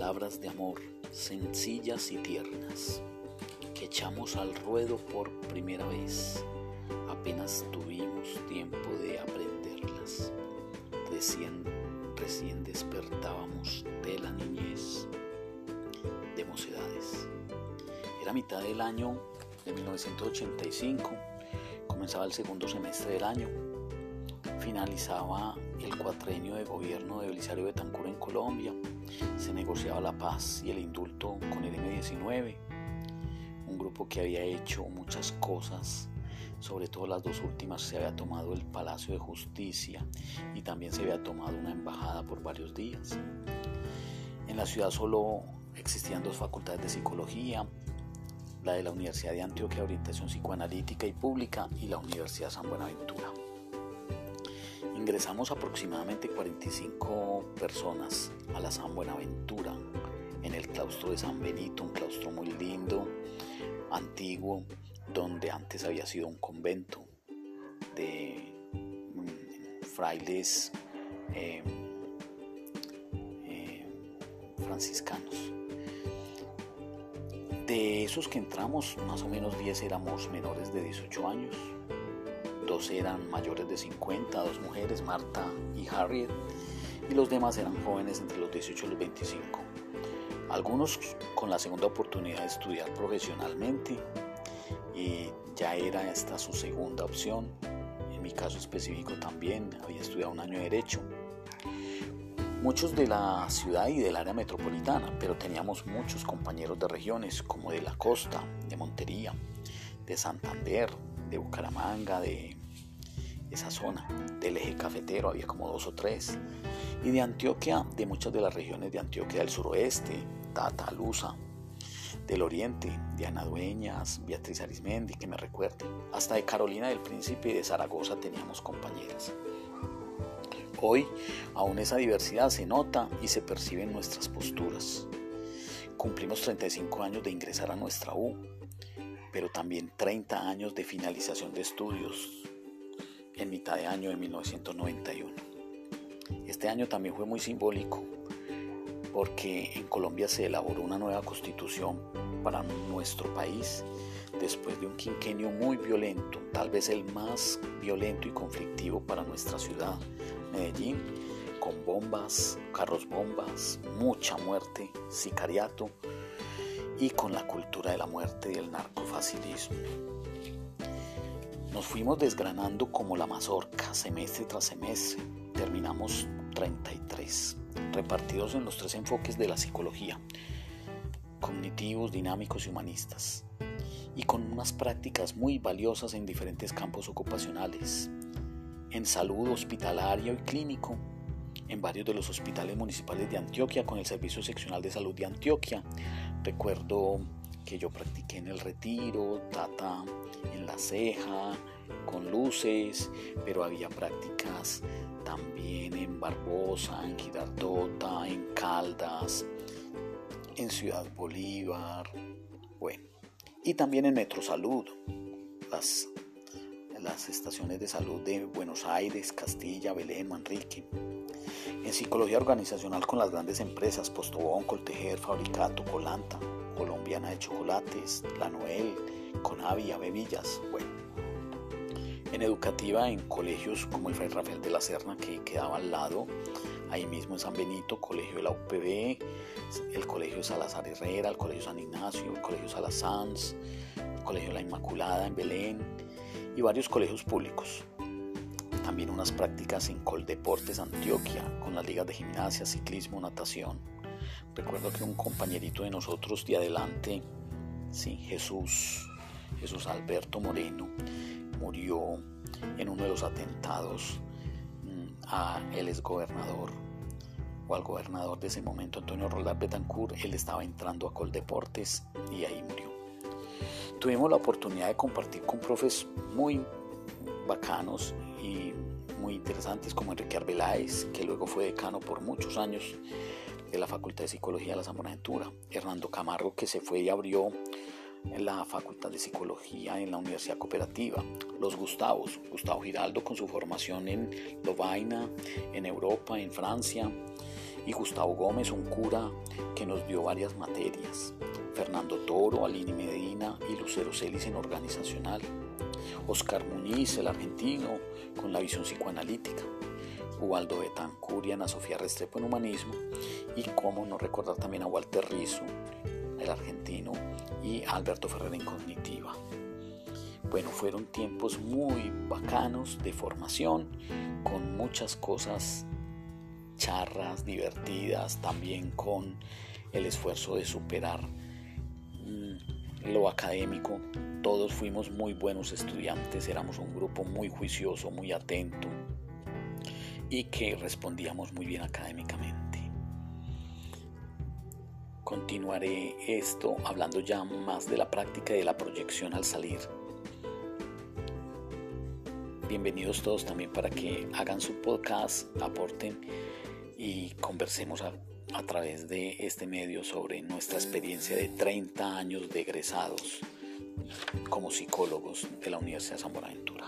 palabras de amor sencillas y tiernas que echamos al ruedo por primera vez. Apenas tuvimos tiempo de aprenderlas. Recién, recién despertábamos de la niñez, de mocedades. Era mitad del año de 1985, comenzaba el segundo semestre del año, finalizaba el cuatrenio de gobierno de Belisario Betancur en Colombia, se negociaba la paz y el indulto con el M-19, un grupo que había hecho muchas cosas, sobre todo las dos últimas se había tomado el Palacio de Justicia y también se había tomado una embajada por varios días. En la ciudad solo existían dos facultades de psicología, la de la Universidad de Antioquia, Orientación Psicoanalítica y Pública y la Universidad San Buenaventura. Ingresamos aproximadamente 45 personas a la San Buenaventura en el claustro de San Benito, un claustro muy lindo, antiguo, donde antes había sido un convento de mm, frailes eh, eh, franciscanos. De esos que entramos, más o menos 10 éramos menores de 18 años, dos eran mayores de 50, dos mujeres, Marta y Harriet, y los demás eran jóvenes entre los 18 y los 25. Algunos con la segunda oportunidad de estudiar profesionalmente y ya era esta su segunda opción. En mi caso específico también había estudiado un año de derecho muchos de la ciudad y del área metropolitana, pero teníamos muchos compañeros de regiones como de la costa, de Montería, de Santander, de Bucaramanga, de esa zona, del eje cafetero, había como dos o tres, y de Antioquia, de muchas de las regiones de Antioquia del suroeste, Tata, Lusa, del oriente, Diana Dueñas, Beatriz Arismendi, que me recuerde, hasta de Carolina del Príncipe y de Zaragoza teníamos compañeras. Hoy aún esa diversidad se nota y se percibe en nuestras posturas. Cumplimos 35 años de ingresar a nuestra U, pero también 30 años de finalización de estudios en mitad de año de 1991. Este año también fue muy simbólico porque en Colombia se elaboró una nueva constitución para nuestro país después de un quinquenio muy violento, tal vez el más violento y conflictivo para nuestra ciudad, Medellín, con bombas, carros bombas, mucha muerte, sicariato y con la cultura de la muerte y el narcofacilismo. Nos fuimos desgranando como la mazorca, semestre tras semestre. Terminamos 33, repartidos en los tres enfoques de la psicología, cognitivos, dinámicos y humanistas, y con unas prácticas muy valiosas en diferentes campos ocupacionales, en salud hospitalaria y clínico, en varios de los hospitales municipales de Antioquia con el Servicio Seccional de Salud de Antioquia. Recuerdo que yo practiqué en el retiro, tata en la ceja, con luces, pero había prácticas también en Barbosa, en Girardota, en Caldas, en Ciudad Bolívar, bueno, y también en Metro Salud, las las estaciones de salud de Buenos Aires, Castilla, Belén, Manrique. En psicología organizacional con las grandes empresas Postobón, Coltejer, Fabricato, Colanta, Colombiana de Chocolates, La Noel, Conavia, Bebillas, bueno. En educativa en colegios como el Fray Rafael de la Serna que quedaba al lado, ahí mismo en San Benito, Colegio de la UPB, el Colegio Salazar Herrera, el Colegio San Ignacio, el Colegio Salazans, el Colegio La Inmaculada en Belén, y varios colegios públicos. También unas prácticas en Coldeportes Antioquia, con las ligas de gimnasia, ciclismo, natación. Recuerdo que un compañerito de nosotros de adelante, sí, Jesús, Jesús Alberto Moreno, murió en uno de los atentados mm, a el exgobernador o al gobernador de ese momento, Antonio Roldán Betancourt. Él estaba entrando a Coldeportes y ahí murió. Tuvimos la oportunidad de compartir con profes muy bacanos y muy interesantes como Enrique Arbeláez, que luego fue decano por muchos años de la Facultad de Psicología de la Hernando Camargo, que se fue y abrió en la Facultad de Psicología en la Universidad Cooperativa, los Gustavos, Gustavo Giraldo con su formación en Lovaina, en Europa, en Francia, y Gustavo Gómez, un cura que nos dio varias materias, Fernando Toro, Alini Medina y Lucero Celis en organizacional, Oscar Muniz, el argentino, con la visión psicoanalítica, Ubaldo Betancur y Ana Sofía Restrepo en humanismo, y cómo no recordar también a Walter Rizzo, el argentino, y Alberto Ferrer en cognitiva. Bueno, fueron tiempos muy bacanos de formación, con muchas cosas charras, divertidas, también con el esfuerzo de superar mm, lo académico. Todos fuimos muy buenos estudiantes, éramos un grupo muy juicioso, muy atento y que respondíamos muy bien académicamente. Continuaré esto hablando ya más de la práctica y de la proyección al salir. Bienvenidos todos también para que hagan su podcast, aporten y conversemos a, través de este medio sobre nuestra experiencia de 30 años de egresados como psicólogos de la Universidad de San Buenaventura.